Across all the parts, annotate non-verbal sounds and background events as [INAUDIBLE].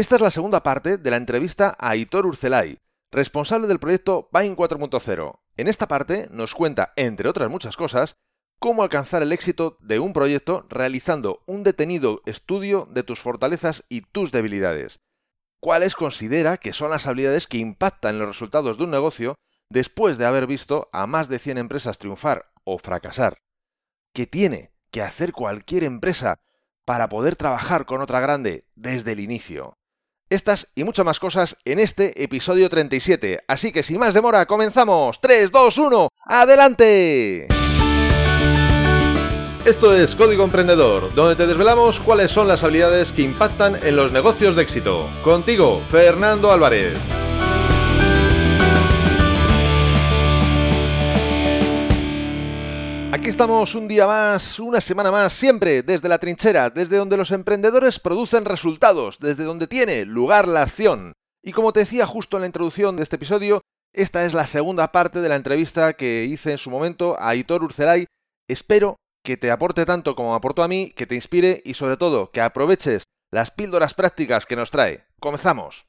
Esta es la segunda parte de la entrevista a Aitor Urcelay, responsable del proyecto Vine 4.0. En esta parte nos cuenta, entre otras muchas cosas, cómo alcanzar el éxito de un proyecto realizando un detenido estudio de tus fortalezas y tus debilidades. Cuáles considera que son las habilidades que impactan los resultados de un negocio después de haber visto a más de 100 empresas triunfar o fracasar. ¿Qué tiene que hacer cualquier empresa para poder trabajar con otra grande desde el inicio? Estas y muchas más cosas en este episodio 37. Así que sin más demora, comenzamos. 3, 2, 1, ¡adelante! Esto es Código Emprendedor, donde te desvelamos cuáles son las habilidades que impactan en los negocios de éxito. Contigo, Fernando Álvarez. Aquí estamos un día más, una semana más, siempre desde la trinchera, desde donde los emprendedores producen resultados, desde donde tiene lugar la acción. Y como te decía justo en la introducción de este episodio, esta es la segunda parte de la entrevista que hice en su momento a Aitor Urceray. Espero que te aporte tanto como aportó a mí, que te inspire y sobre todo que aproveches las píldoras prácticas que nos trae. Comenzamos.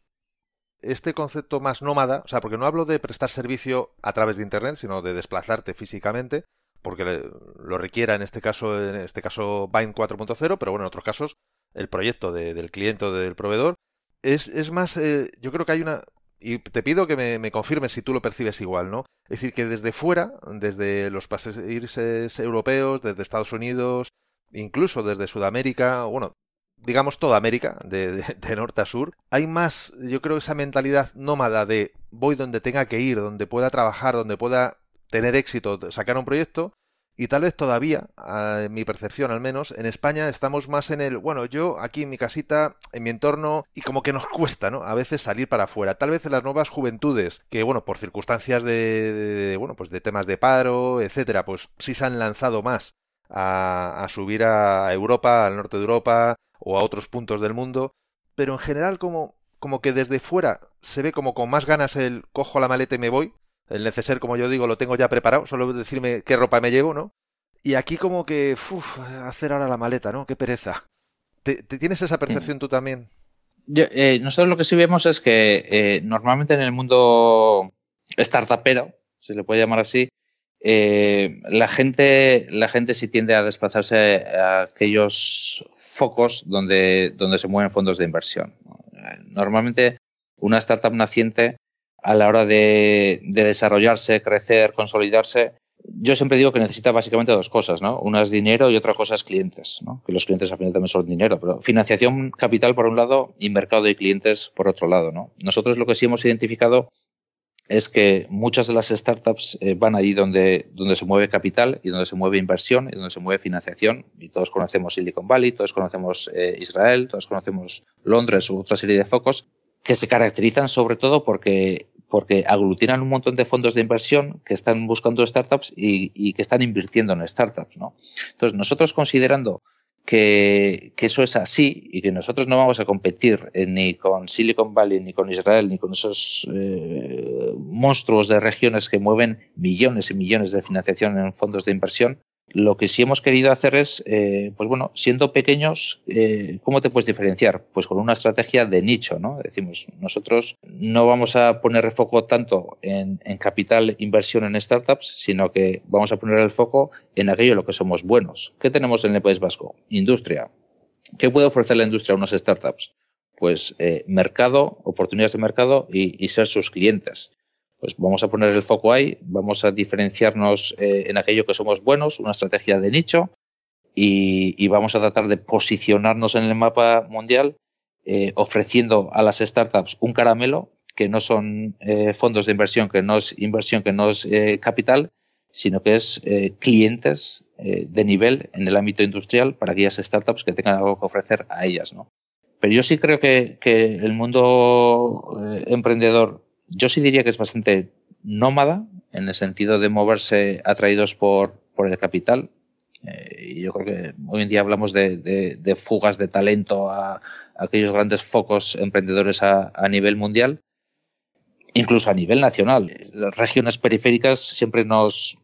Este concepto más nómada, o sea, porque no hablo de prestar servicio a través de Internet, sino de desplazarte físicamente, porque lo requiera en este caso, en este caso Bind 4.0, pero bueno, en otros casos el proyecto del cliente o del proveedor es, es más, eh, yo creo que hay una, y te pido que me, me, confirmes si tú lo percibes igual, ¿no? Es decir, que desde fuera, desde los países europeos, desde Estados Unidos, incluso desde Sudamérica, bueno, digamos toda América, de, de, de, norte a sur, hay más, yo creo, esa mentalidad nómada de voy donde tenga que ir, donde pueda trabajar, donde pueda tener éxito, sacar un proyecto, y tal vez todavía, en mi percepción al menos, en España estamos más en el, bueno, yo aquí en mi casita, en mi entorno, y como que nos cuesta, ¿no? A veces salir para afuera. Tal vez en las nuevas juventudes, que bueno, por circunstancias de, de bueno, pues de temas de paro, etcétera, pues sí se han lanzado más a, a subir a Europa, al norte de Europa, o a otros puntos del mundo, pero en general como, como que desde fuera se ve como con más ganas el cojo la maleta y me voy, el neceser, como yo digo, lo tengo ya preparado, solo decirme qué ropa me llevo, ¿no? Y aquí como que, uff, hacer ahora la maleta, ¿no? Qué pereza. ¿Te, te tienes esa percepción tú también? Yo, eh, nosotros lo que sí vemos es que eh, normalmente en el mundo startupero, se le puede llamar así, eh, la gente la gente sí tiende a desplazarse a aquellos focos donde, donde se mueven fondos de inversión. Normalmente una startup naciente a la hora de, de, desarrollarse, crecer, consolidarse, yo siempre digo que necesita básicamente dos cosas, ¿no? Una es dinero y otra cosa es clientes, ¿no? Que los clientes al final también son dinero, pero financiación capital por un lado y mercado de clientes por otro lado, ¿no? Nosotros lo que sí hemos identificado es que muchas de las startups eh, van allí donde, donde se mueve capital y donde se mueve inversión y donde se mueve financiación. Y todos conocemos Silicon Valley, todos conocemos eh, Israel, todos conocemos Londres u otra serie de focos que se caracterizan sobre todo porque, porque aglutinan un montón de fondos de inversión que están buscando startups y, y que están invirtiendo en startups. ¿no? Entonces, nosotros considerando que, que, eso es así y que nosotros no vamos a competir eh, ni con Silicon Valley, ni con Israel, ni con esos eh, monstruos de regiones que mueven millones y millones de financiación en fondos de inversión, lo que sí hemos querido hacer es, eh, pues bueno, siendo pequeños, eh, ¿cómo te puedes diferenciar? Pues con una estrategia de nicho, ¿no? Decimos, nosotros no vamos a poner el foco tanto en, en, capital inversión en startups, sino que vamos a poner el foco en aquello en lo que somos buenos. ¿Qué tenemos en el País Vasco? Industria. ¿Qué puede ofrecer la industria a unas startups? Pues eh, mercado, oportunidades de mercado y, y ser sus clientes pues vamos a poner el foco ahí, vamos a diferenciarnos eh, en aquello que somos buenos, una estrategia de nicho, y, vamos a tratar de posicionarnos en el mapa mundial eh, ofreciendo a las startups un caramelo que no son eh, fondos de inversión, que no es inversión, que no es capital, sino que es clientes de nivel en el ámbito industrial para aquellas startups que tengan algo que ofrecer a ellas. ¿no? Pero yo sí creo que el mundo emprendedor yo sí diría que es bastante nómada en el sentido de moverse atraídos por, por el capital. Eh, yo creo que hoy en día hablamos de, fugas de talento a, aquellos grandes focos emprendedores a, nivel mundial, incluso a nivel nacional. Las regiones periféricas siempre nos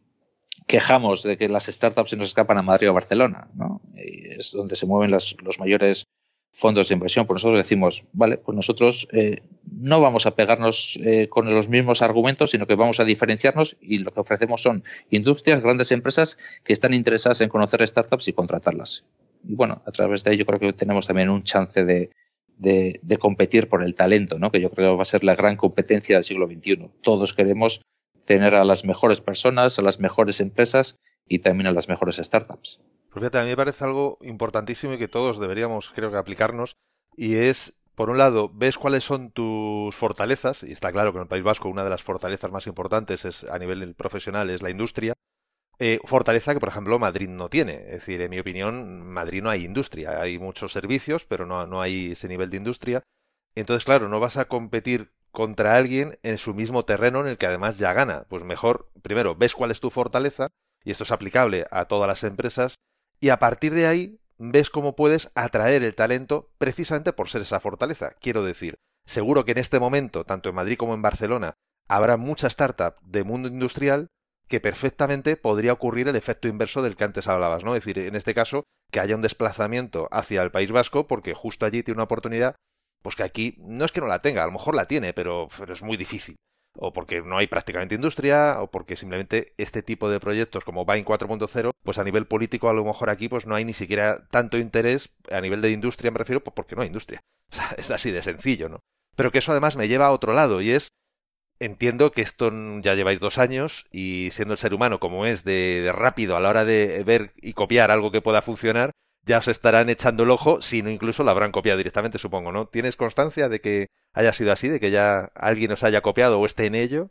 quejamos de que las startups se nos escapan a Madrid o a Barcelona, ¿no? Es donde se mueven las, los mayores fondos de inversión. Por nosotros decimos, vale, pues nosotros eh, no vamos a pegarnos eh, con los mismos argumentos, sino que vamos a diferenciarnos y lo que ofrecemos son industrias, grandes empresas que están interesadas en conocer startups y contratarlas. Y bueno, a través de ello creo que tenemos también un chance de, de, competir por el talento, ¿no? que yo creo que va a ser la gran competencia del siglo XXI. Todos queremos tener a las mejores personas, a las mejores empresas y también a las mejores startups. A mí me parece algo importantísimo y que todos deberíamos, creo que, aplicarnos, y es, por un lado, ves cuáles son tus fortalezas, y está claro que en el País Vasco una de las fortalezas más importantes es a nivel profesional es la industria, eh, fortaleza que, por ejemplo, Madrid no tiene. Es decir, en mi opinión, Madrid no hay industria. Hay muchos servicios, pero no, no hay ese nivel de industria. Entonces, claro, no vas a competir contra alguien en su mismo terreno en el que además ya gana. Pues mejor, primero, ves cuál es tu fortaleza, y esto es aplicable a todas las empresas, y a partir de ahí ves cómo puedes atraer el talento precisamente por ser esa fortaleza. Quiero decir, seguro que en este momento, tanto en Madrid como en Barcelona, habrá mucha startup de mundo industrial que perfectamente podría ocurrir el efecto inverso del que antes hablabas, ¿no? Es decir, en este caso, que haya un desplazamiento hacia el País Vasco porque justo allí tiene una oportunidad, pues que aquí no es que no la tenga, a lo mejor la tiene, pero, pero es muy difícil. O porque no hay prácticamente industria, o porque simplemente este tipo de proyectos como Vine 4.0, pues a nivel político a lo mejor aquí pues no hay ni siquiera tanto interés, a nivel de industria me refiero, pues porque no hay industria. [LAUGHS] O sea, es así de sencillo, ¿no? Pero que eso además me lleva a otro lado, y es entiendo que esto ya lleváis dos años y siendo el ser humano como es de, rápido a la hora de ver y copiar algo que pueda funcionar, ya os estarán echando el ojo, si no incluso lo habrán copiado directamente, supongo, ¿no? ¿Tienes constancia de que haya sido así, de que ya alguien os haya copiado o esté en ello?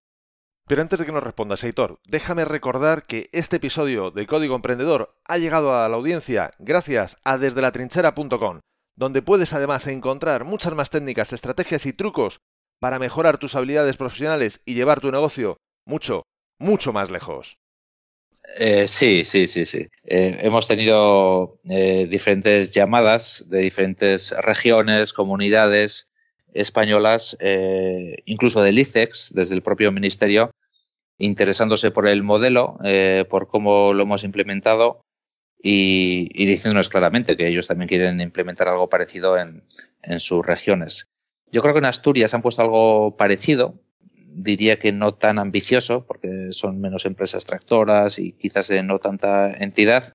Pero antes de que nos respondas, Heitor, déjame recordar que este episodio de Código Emprendedor ha llegado a la audiencia gracias a desde la trinchera.com, donde puedes además encontrar muchas más técnicas, estrategias y trucos para mejorar tus habilidades profesionales y llevar tu negocio mucho, mucho más lejos. Eh, sí, sí, sí, sí. Eh, hemos tenido eh, diferentes llamadas de diferentes regiones, comunidades españolas, incluso del ICEX, desde el propio ministerio, interesándose por el modelo, por cómo lo hemos implementado y, diciéndonos claramente que ellos también quieren implementar algo parecido en sus regiones. Yo creo que en Asturias han puesto algo parecido, diría que no tan ambicioso, porque son menos empresas tractoras y quizás no tanta entidad,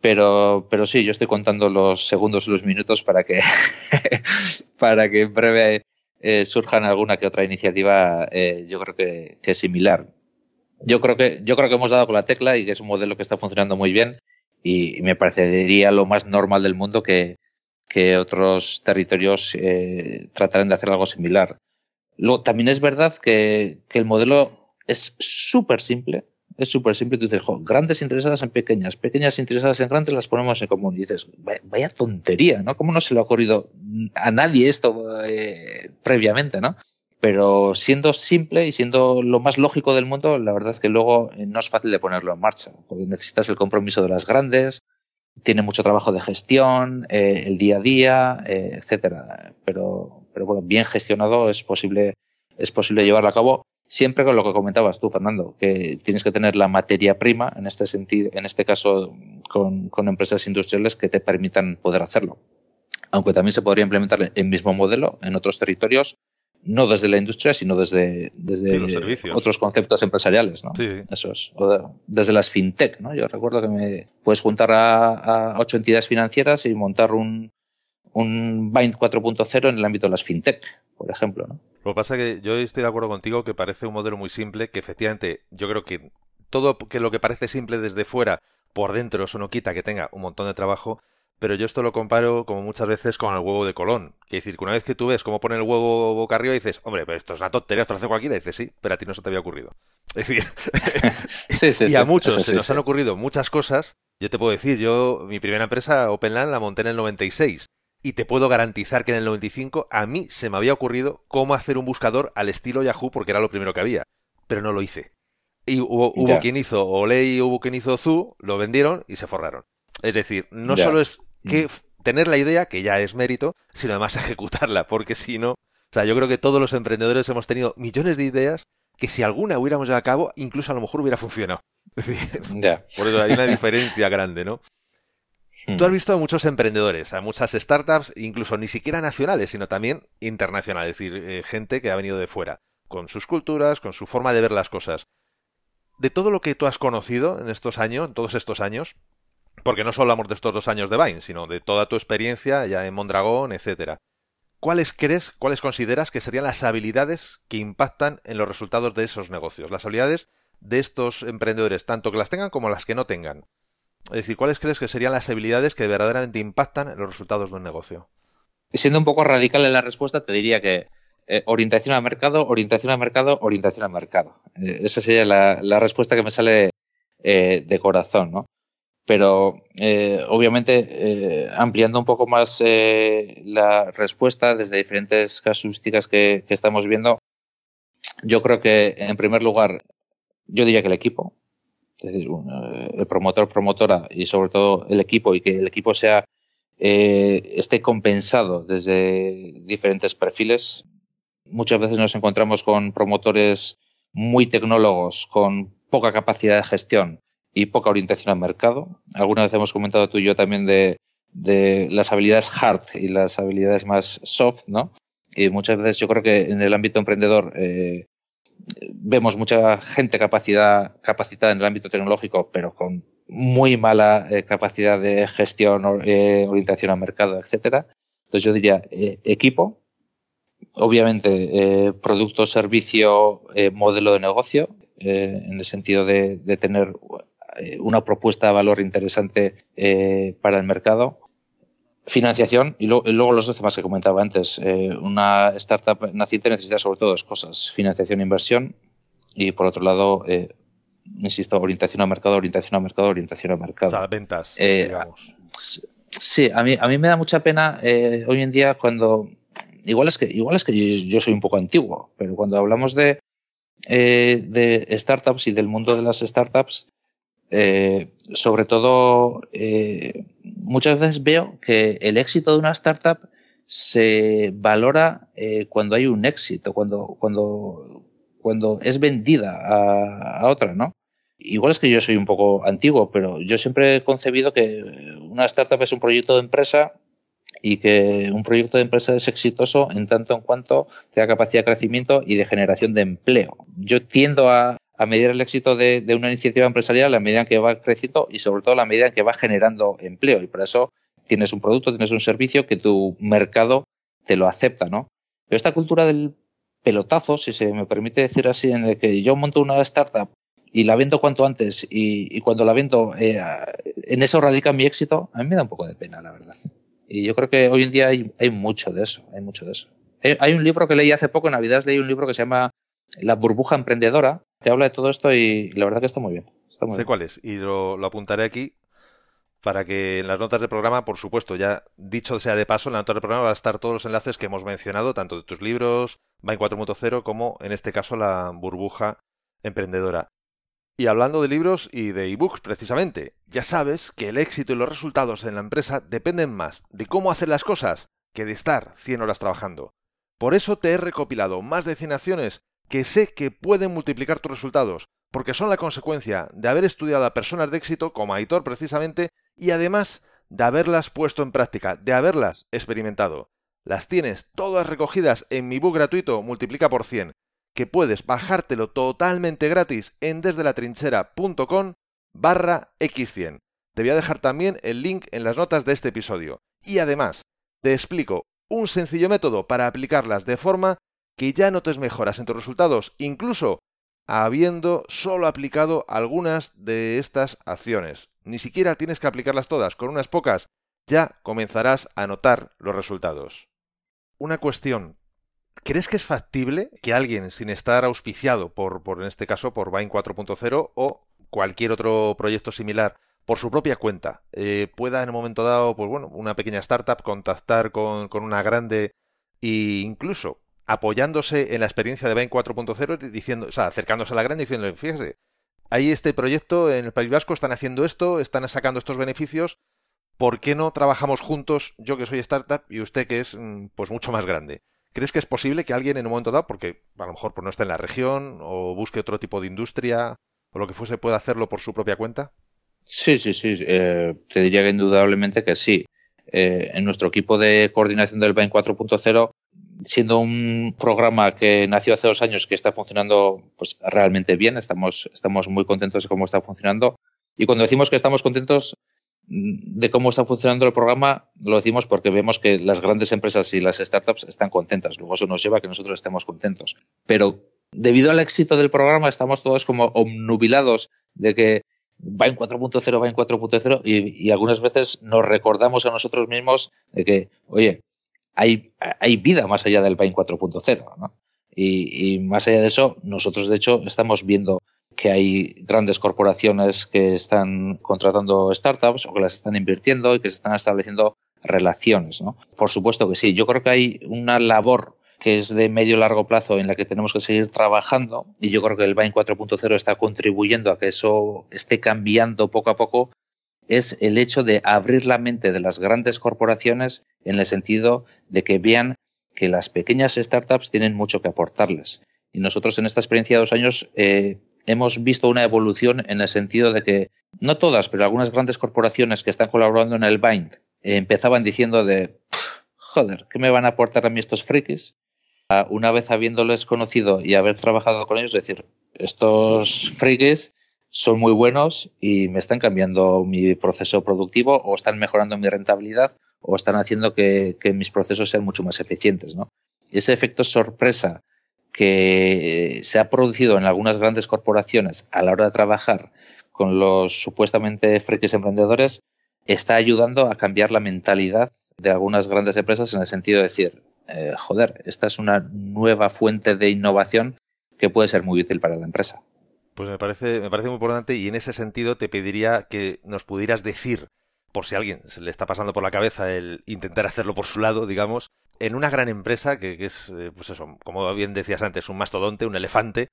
pero, pero sí, yo estoy contando los segundos y los minutos para que, [LAUGHS] para que en breve eh, surjan alguna que otra iniciativa, eh, yo creo que, similar. Yo creo que, yo creo que hemos dado con la tecla y que es un modelo que está funcionando muy bien y me parecería lo más normal del mundo que, que otros territorios eh, tratarán de hacer algo similar. Luego, también es verdad que, el modelo es súper simple. Es súper simple. Tú dices, grandes interesadas en pequeñas, pequeñas interesadas en grandes, las ponemos en común. Y dices, vaya, tontería, ¿no? ¿Cómo no se le ha ocurrido a nadie esto eh, previamente, ¿no? Pero siendo simple y siendo lo más lógico del mundo, la verdad es que luego eh, no es fácil de ponerlo en marcha, porque necesitas el compromiso de las grandes, tiene mucho trabajo de gestión, eh, el día a día, eh, etcétera. Pero, pero bueno, bien gestionado es posible, es posible llevarlo a cabo. Siempre con lo que comentabas tú, Fernando, que tienes que tener la materia prima, en este sentido, en este caso, con, con empresas industriales que te permitan poder hacerlo. Aunque también se podría implementar el mismo modelo en otros territorios no desde la industria, sino desde, desde otros conceptos empresariales, ¿no? Sí. Eso es. desde las fintech, ¿no? Yo recuerdo que me puedes juntar a, ocho entidades financieras y montar un, un Bind 4.0 en el ámbito de las fintech, por ejemplo, ¿no? Lo que pasa es que yo estoy de acuerdo contigo que parece un modelo muy simple, que efectivamente yo creo que todo que lo que parece simple desde fuera, por dentro eso no quita que tenga un montón de trabajo, pero yo esto lo comparo como muchas veces con el huevo de Colón. Que decir, que una vez que tú ves cómo pone el huevo boca arriba dices, hombre, pero esto es una tontería, esto lo hace cualquiera, y dices, sí, pero a ti no se te había ocurrido. Es decir, [LAUGHS] [LAUGHS] y a muchos se nos han ocurrido muchas cosas. Yo te puedo decir, yo, mi primera empresa, OpenLAN, la monté en el 96. Y te puedo garantizar que en el 95 a mí se me había ocurrido cómo hacer un buscador al estilo Yahoo, porque era lo primero que había. Pero no lo hice. Y hubo, hubo quien hizo Olay, hubo quien hizo Zoo, lo vendieron y se forraron. Es decir, no solo es que mm. tener la idea, que ya es mérito, sino además [LAUGHS] ejecutarla, porque si no, o sea, yo creo que todos los emprendedores hemos tenido millones de ideas que si alguna hubiéramos llevado a cabo, incluso a lo mejor hubiera funcionado. [LAUGHS] Es decir, por eso hay una diferencia grande, ¿no? Hmm. Tú has visto a muchos emprendedores, a muchas startups, incluso ni siquiera nacionales, sino también internacionales, es decir, eh, gente que ha venido de fuera, con sus culturas, con su forma de ver las cosas. De todo lo que tú has conocido en estos años, en todos estos años, porque no solo hablamos de estos dos años de Vine, sino de toda tu experiencia ya en Mondragón, etcétera. ¿Cuáles crees, cuáles consideras que serían las habilidades que impactan en los resultados de esos negocios? Las habilidades de estos emprendedores, tanto que las tengan como las que no tengan. Es decir, ¿cuáles crees que serían las habilidades que verdaderamente impactan en los resultados de un negocio? Siendo un poco radical en la respuesta, te diría que eh, orientación al mercado, orientación al mercado, orientación al mercado. Eh, esa sería la, respuesta que me sale eh, de corazón, ¿no? Pero obviamente ampliando un poco más la respuesta desde diferentes casuísticas que, que estamos viendo, yo creo que en primer lugar, yo diría que el equipo, es decir, el promotor, promotora y sobre todo el equipo y que el equipo sea eh, esté compensado desde diferentes perfiles. Muchas veces nos encontramos con promotores muy tecnólogos con poca capacidad de gestión y poca orientación al mercado. Alguna vez hemos comentado tú y yo también de, de las habilidades hard y las habilidades más soft, ¿no? Y muchas veces yo creo que en el ámbito emprendedor eh, vemos mucha gente capacidad, capacitada en el ámbito tecnológico, pero con muy mala eh, capacidad de gestión, eh, orientación al mercado, etcétera. Entonces yo diría eh, equipo, obviamente producto, servicio, modelo de negocio, en el sentido de, de tener una propuesta de valor interesante para el mercado Financiación y, luego los dos temas que comentaba antes. Eh, una startup naciente necesita sobre todo dos cosas, financiación e inversión y por otro lado, eh, insisto, orientación al mercado, orientación al mercado, orientación al mercado. O sea, ventas, eh, digamos. Sí, a mí, a mí me da mucha pena hoy en día cuando... Igual es que, igual es que yo, soy un poco antiguo, pero cuando hablamos de, de startups y del mundo de las startups, eh, sobre todo, eh, muchas veces veo que el éxito de una startup se valora eh, cuando hay un éxito, cuando, cuando, cuando es vendida a, otra, ¿no? Igual es que yo soy un poco antiguo, pero yo siempre he concebido que una startup es un proyecto de empresa y que un proyecto de empresa es exitoso en tanto en cuanto tenga capacidad de crecimiento y de generación de empleo. Yo tiendo a, a medir el éxito de, una iniciativa empresarial a medida que va creciendo y sobre todo la medida que va generando empleo. Y por eso tienes un producto, tienes un servicio que tu mercado te lo acepta, ¿no? Pero esta cultura del pelotazo, si se me permite decir así, en el que yo monto una startup y la vendo cuanto antes y, cuando la vendo eh, en eso radica mi éxito, a mí me da un poco de pena, la verdad. Y yo creo que hoy en día hay, hay mucho de eso, hay mucho de eso. Hay, un libro que leí hace poco, en Navidad leí un libro que se llama La burbuja emprendedora, te habla de todo esto y la verdad que está muy bien. sé cuál es y lo, apuntaré aquí para que en las notas del programa, por supuesto, ya dicho sea de paso, en las notas del programa van a estar todos los enlaces que hemos mencionado, tanto de tus libros, Vine 4.0, como en este caso la burbuja emprendedora. Y hablando de libros y de ebooks, precisamente, ya sabes que el éxito y los resultados en la empresa dependen más de cómo hacer las cosas que de estar 100 horas trabajando. Por eso te he recopilado más de 100 acciones que sé que pueden multiplicar tus resultados, porque son la consecuencia de haber estudiado a personas de éxito, como Aitor precisamente, y además de haberlas puesto en práctica, de haberlas experimentado. Las tienes todas recogidas en mi book gratuito Multiplica por 100, que puedes bajártelo totalmente gratis en desdelatrinchera.com barra x100. Te voy a dejar también el link en las notas de este episodio. Y además, te explico un sencillo método para aplicarlas de forma que ya notes mejoras en tus resultados, incluso habiendo solo aplicado algunas de estas acciones. Ni siquiera tienes que aplicarlas todas, con unas pocas ya comenzarás a notar los resultados. Una cuestión. ¿Crees que es factible que alguien sin estar auspiciado por, por en este caso, por Vine 4.0 o cualquier otro proyecto similar, por su propia cuenta, eh, pueda en un momento dado, pues bueno, una pequeña startup contactar con, con una grande e incluso apoyándose en la experiencia de Bain 4.0, diciendo, o sea, acercándose a la grande y diciendo, fíjese, hay este proyecto en el País Vasco, están haciendo esto, están sacando estos beneficios, ¿por qué no trabajamos juntos, yo que soy startup y usted que es mm, pues mucho más grande? ¿Crees que es posible que alguien en un momento dado, porque a lo mejor no está en la región o busque otro tipo de industria o lo que fuese, pueda hacerlo por su propia cuenta? Sí, sí, sí. Eh, te diría que indudablemente que sí. Eh, en nuestro equipo de coordinación del BAIN 4.0, siendo un programa que nació hace dos años que está funcionando pues, realmente bien, estamos, estamos muy contentos de cómo está funcionando. Y cuando decimos que estamos contentos de cómo está funcionando el programa, lo decimos porque vemos que las grandes empresas y las startups están contentas. Luego eso nos lleva a que nosotros estemos contentos. Pero debido al éxito del programa, estamos todos como obnubilados de que va en 4.0, va en 4.0 y, y, algunas veces nos recordamos a nosotros mismos de que, oye, hay, hay vida más allá del Vine 4.0. ¿no? Y, más allá de eso, nosotros de hecho estamos viendo que hay grandes corporaciones que están contratando startups o que las están invirtiendo y que se están estableciendo relaciones. ¿no? Por supuesto que sí. Yo creo que hay una labor que es de medio largo plazo en la que tenemos que seguir trabajando y yo creo que el Vine 4.0 está contribuyendo a que eso esté cambiando poco a poco es el hecho de abrir la mente de las grandes corporaciones en el sentido de que vean que las pequeñas startups tienen mucho que aportarles. Y nosotros en esta experiencia de dos años eh, hemos visto una evolución en el sentido de que no todas, pero algunas grandes corporaciones que están colaborando en el Bind empezaban diciendo de, joder, ¿qué me van a aportar a mí estos frikis? una vez habiéndoles conocido y haber trabajado con ellos, decir, estos frikis son muy buenos y me están cambiando mi proceso productivo o están mejorando mi rentabilidad o están haciendo que, mis procesos sean mucho más eficientes. ¿no? Ese efecto sorpresa que se ha producido en algunas grandes corporaciones a la hora de trabajar con los supuestamente frikis emprendedores está ayudando a cambiar la mentalidad de algunas grandes empresas en el sentido de decir, eh, joder, esta es una nueva fuente de innovación que puede ser muy útil para la empresa. Pues me parece, me parece muy importante y en ese sentido te pediría que nos pudieras decir, por si a alguien se le está pasando por la cabeza el intentar hacerlo por su lado, digamos, en una gran empresa que, es, eh, pues eso, como bien decías antes, un mastodonte, un elefante,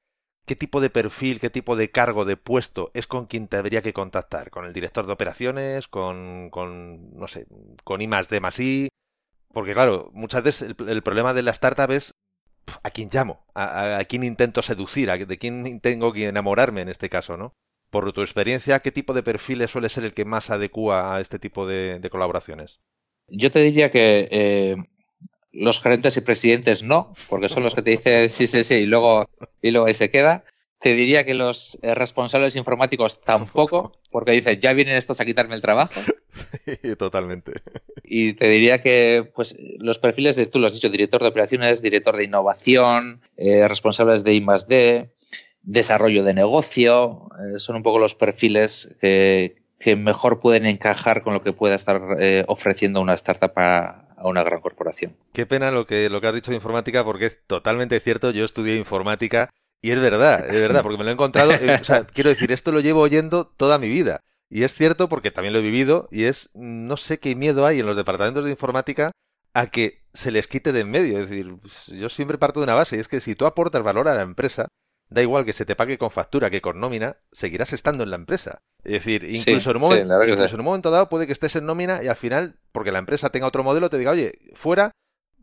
¿qué tipo de perfil, qué tipo de cargo, de puesto es con quien te habría que contactar? ¿Con el director de operaciones? ¿Con, con no sé, con I más D I? Porque claro, muchas veces el, problema de la startup es a quién llamo, a, quién intento seducir, a, de quién tengo que enamorarme en este caso, ¿no? Por tu experiencia, ¿qué tipo de perfiles suele ser el que más adecua a este tipo de, colaboraciones? Yo te diría que eh, los gerentes y presidentes no, porque son los que te dicen sí, sí, sí, y luego, y luego ahí se queda. Te diría que los eh, responsables informáticos tampoco, porque dicen, ya vienen estos a quitarme el trabajo. [LAUGHS] Totalmente. Y te diría que pues los perfiles de, tú lo has dicho, director de operaciones, director de innovación, eh, responsables de I+D, desarrollo de negocio, eh, son un poco los perfiles que, mejor pueden encajar con lo que pueda estar ofreciendo una startup a, una gran corporación. Qué pena lo que, lo que has dicho de informática, porque es totalmente cierto. Yo estudié informática y es verdad, es verdad, porque me lo he encontrado. Eh, o sea, quiero decir, esto lo llevo oyendo toda mi vida. Y es cierto porque también lo he vivido y es, no sé qué miedo hay en los departamentos de informática a que se les quite de en medio. Es decir, pues, yo siempre parto de una base y es que si tú aportas valor a la empresa, da igual que se te pague con factura que con nómina, seguirás estando en la empresa. Es decir, incluso, en, un momento, incluso en un momento dado puede que estés en nómina y al final, porque la empresa tenga otro modelo, te diga, oye, fuera,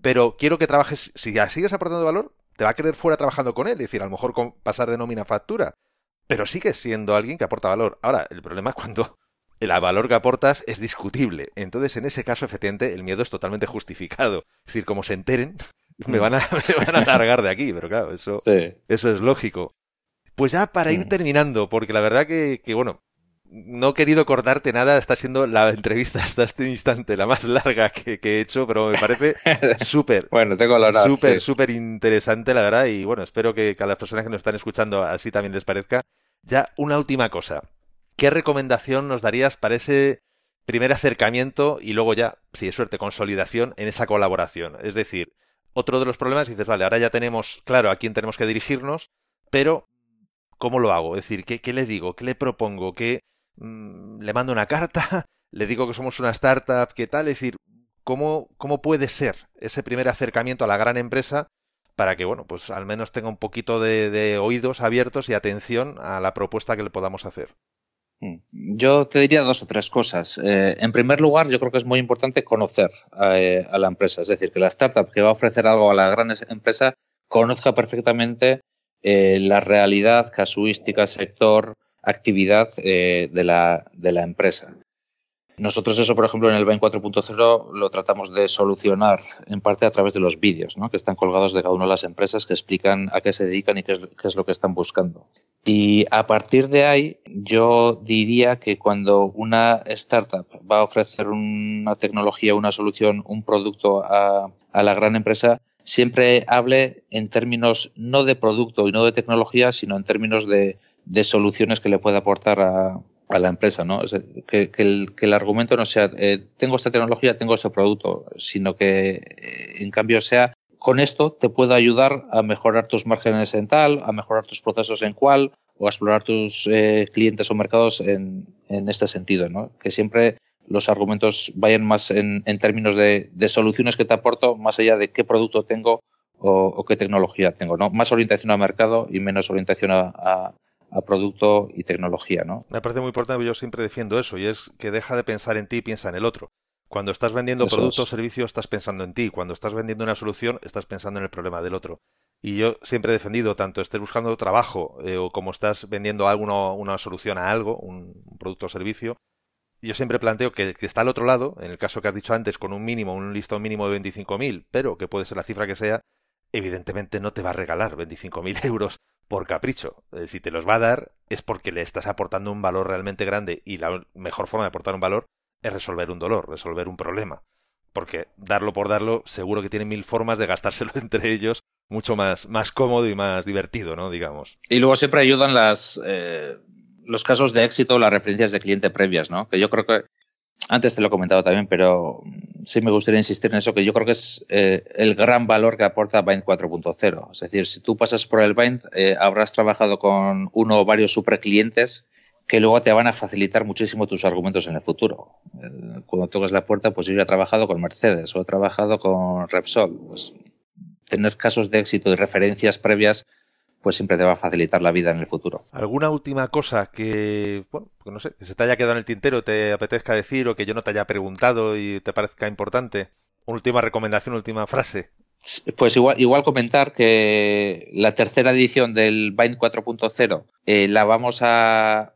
pero quiero que trabajes, si ya sigues aportando valor, te va a querer fuera trabajando con él, es decir, a lo mejor con pasar de nómina a factura, pero sigues siendo alguien que aporta valor. Ahora, el problema es cuando el valor que aportas es discutible. Entonces, en ese caso, efectivamente, el miedo es totalmente justificado. Es decir, como se enteren, [LAUGHS] me van a, me van a largar de aquí, pero claro, eso, eso es lógico. Pues ya para ir mm. terminando, porque la verdad que, que, bueno, no he querido cortarte nada, está siendo la entrevista hasta este instante la más larga que, he hecho, pero me parece [LAUGHS] súper, bueno, tengo la súper, súper interesante, la verdad, y bueno, espero que, a las personas que nos están escuchando así también les parezca. Ya, una última cosa. ¿Qué recomendación nos darías para ese primer acercamiento y luego ya, si es suerte, consolidación en esa colaboración? Es decir, otro de los problemas dices, vale, ahora ya tenemos claro a quién tenemos que dirigirnos, pero ¿cómo lo hago? Es decir, ¿qué, qué le digo? ¿Qué le propongo? ¿Qué, Mm, le mando una carta, [LAUGHS] le digo que somos una startup, ¿qué tal? Es decir, ¿cómo, ¿cómo puede ser ese primer acercamiento a la gran empresa para que, bueno, pues al menos tenga un poquito de, oídos abiertos y atención a la propuesta que le podamos hacer? Mm. Yo te diría dos o tres cosas. Eh, en primer lugar, yo creo que es muy importante conocer eh, a, la empresa, es decir, que la startup que va a ofrecer algo a la gran empresa conozca perfectamente eh, la realidad, casuística, sector, actividad de, la, de la empresa. Nosotros eso, por ejemplo, en el Bain 4.0 lo tratamos de solucionar en parte a través de los vídeos, ¿no? que están colgados de cada una de las empresas que explican a qué se dedican y qué es, lo que están buscando. Y a partir de ahí, yo diría que cuando una startup va a ofrecer una tecnología, una solución, un producto a, a la gran empresa, siempre hable en términos no de producto y no de tecnología, sino en términos de, de soluciones que le puede aportar a, la empresa, ¿no? que, el, argumento no sea eh, tengo esta tecnología, tengo ese producto, sino que eh, en cambio sea con esto te puedo ayudar a mejorar tus márgenes en tal, a mejorar tus procesos en cual o a explorar tus eh, clientes o mercados en, este sentido, ¿no? Que siempre los argumentos vayan más en, términos de, soluciones que te aporto, más allá de qué producto tengo o, qué tecnología tengo, ¿no? Más orientación al mercado y menos orientación a producto y tecnología, ¿no? Me parece muy importante, yo siempre defiendo eso, y es que deja de pensar en ti y piensa en el otro. Cuando estás vendiendo producto o servicio, estás pensando en ti. Cuando estás vendiendo una solución, estás pensando en el problema del otro. Y yo siempre he defendido, tanto estés buscando trabajo eh, o como estás vendiendo algo, una, solución a algo, un, producto o servicio, yo siempre planteo que, que, está al otro lado, en el caso que has dicho antes, con un mínimo, un listón mínimo de 25.000, pero que puede ser la cifra que sea, evidentemente no te va a regalar 25.000 [LAUGHS] euros por capricho. Eh, si te los va a dar es porque le estás aportando un valor realmente grande y la mejor forma de aportar un valor es resolver un dolor, resolver un problema. Porque darlo por darlo seguro que tiene mil formas de gastárselo [LAUGHS] entre ellos mucho más, más cómodo y más divertido, ¿no? Digamos. Y luego siempre ayudan las, eh, los casos de éxito, las referencias de cliente previas, ¿no? Que yo creo que antes te lo he comentado también, pero sí me gustaría insistir en eso, que yo creo que es eh, el gran valor que aporta Bind 4.0. Es decir, si tú pasas por el Bind, eh, habrás trabajado con uno o varios superclientes que luego te van a facilitar muchísimo tus argumentos en el futuro. Cuando tocas la puerta, pues yo ya he trabajado con Mercedes o he trabajado con Repsol. Pues tener casos de éxito y referencias previas pues siempre te va a facilitar la vida en el futuro. ¿Alguna última cosa que, bueno, no sé, que se te haya quedado en el tintero, te apetezca decir o que yo no te haya preguntado y te parezca importante? Última recomendación, última frase. Pues igual, igual comentar que la tercera edición del Bind 4.0 eh, la vamos a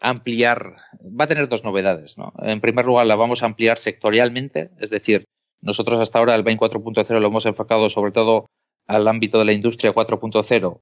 ampliar, va a tener dos novedades. ¿no? En primer lugar, la vamos a ampliar sectorialmente, es decir, nosotros hasta ahora el Bind 4.0 lo hemos enfocado sobre todo al ámbito de la industria 4.0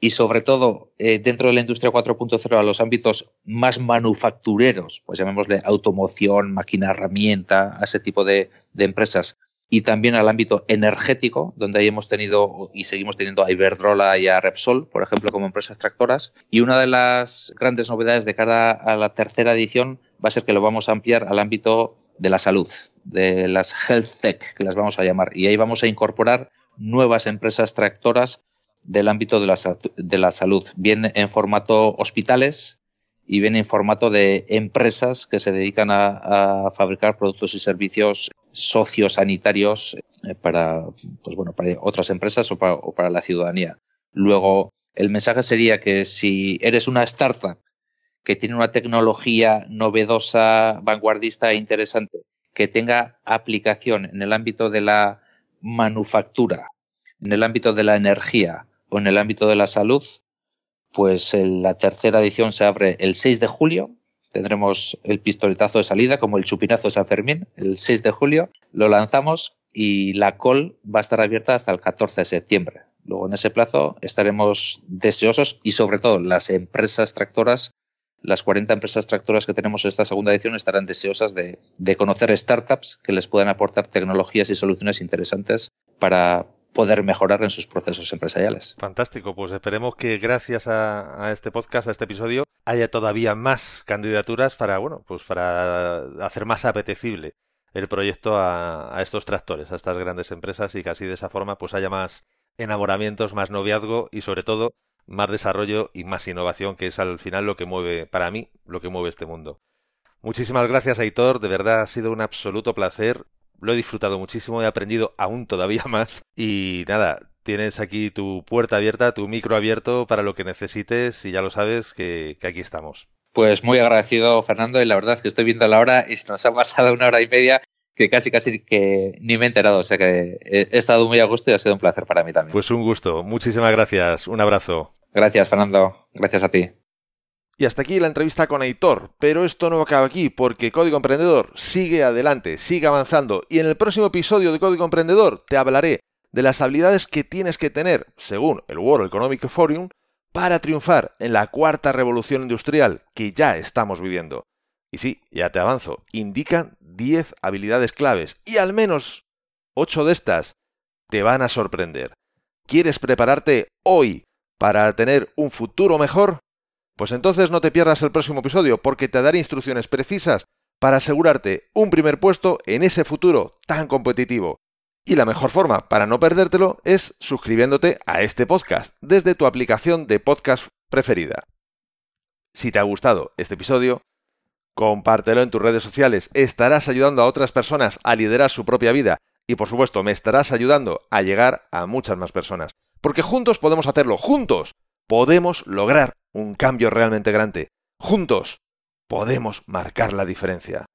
y sobre todo eh, dentro de la industria 4.0 a los ámbitos más manufactureros, pues llamémosle automoción, máquina herramienta, a ese tipo de, empresas, y también al ámbito energético, donde ahí hemos tenido y seguimos teniendo a Iberdrola y a Repsol, por ejemplo, como empresas tractoras. Y una de las grandes novedades de cara a la tercera edición va a ser que lo vamos a ampliar al ámbito de la salud, de las health tech, que las vamos a llamar. Y ahí vamos a incorporar nuevas empresas tractoras del ámbito de la, de la salud, bien en formato hospitales y bien en formato de empresas que se dedican a, fabricar productos y servicios sociosanitarios eh, para, pues bueno, para otras empresas o para, o para la ciudadanía. Luego, el mensaje sería que si eres una startup que tiene una tecnología novedosa, vanguardista e interesante, que tenga aplicación en el ámbito de la manufactura, en el ámbito de la energía en el ámbito de la salud, pues la tercera edición se abre el 6 de julio. Tendremos el pistoletazo de salida, como el chupinazo de San Fermín, el 6 de julio. Lo lanzamos y la call va a estar abierta hasta el 14 de septiembre. Luego, en ese plazo, estaremos deseosos y, sobre todo, las empresas tractoras, las 40 empresas tractoras que tenemos en esta segunda edición, estarán deseosas de, de conocer startups que les puedan aportar tecnologías y soluciones interesantes para, poder mejorar en sus procesos empresariales. Fantástico, pues esperemos que gracias a, este podcast, a este episodio, haya todavía más candidaturas para, bueno, pues para hacer más apetecible el proyecto a, estos tractores, a estas grandes empresas y que así de esa forma pues haya más enamoramientos, más noviazgo y sobre todo más desarrollo y más innovación, que es al final lo que mueve, para mí, lo que mueve este mundo. Muchísimas gracias, Aitor. De verdad ha sido un absoluto placer lo he disfrutado muchísimo, he aprendido aún todavía [LAUGHS] más y nada, tienes aquí tu puerta abierta, tu micro abierto para lo que necesites y ya lo sabes que, aquí estamos. Pues muy agradecido, Fernando, y la verdad es que estoy viendo la hora y se nos ha pasado una hora y media que casi casi que ni me he enterado, o sea que he estado muy a gusto y ha sido un placer para mí también. Pues un gusto, muchísimas gracias, un abrazo. Gracias, Fernando, gracias a ti. Y hasta aquí la entrevista con Aitor, pero esto no acaba aquí porque Código Emprendedor sigue adelante, sigue avanzando y en el próximo episodio de Código Emprendedor te hablaré de las habilidades que tienes que tener, según el World Economic Forum, para triunfar en la cuarta revolución industrial que ya estamos viviendo. Y sí, ya te avanzo, indican 10 habilidades claves y al menos 8 de estas te van a sorprender. ¿Quieres prepararte hoy para tener un futuro mejor? Pues entonces no te pierdas el próximo episodio porque te daré instrucciones precisas para asegurarte un primer puesto en ese futuro tan competitivo. Y la mejor forma para no perdértelo es suscribiéndote a este podcast desde tu aplicación de podcast preferida. Si te ha gustado este episodio, compártelo en tus redes sociales, estarás ayudando a otras personas a liderar su propia vida y por supuesto me estarás ayudando a llegar a muchas más personas. Porque juntos podemos hacerlo, juntos podemos lograr un cambio realmente grande. Juntos podemos marcar la diferencia.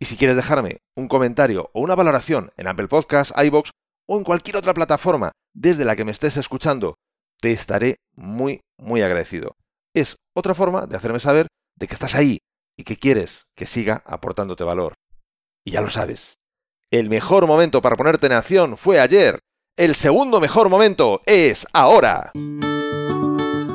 Y si quieres dejarme un comentario o una valoración en Apple Podcasts, iBox o en cualquier otra plataforma desde la que me estés escuchando, te estaré muy, muy agradecido. Es otra forma de hacerme saber de que estás ahí y que quieres que siga aportándote valor. Y ya lo sabes, el mejor momento para ponerte en acción fue ayer. El segundo mejor momento es ahora.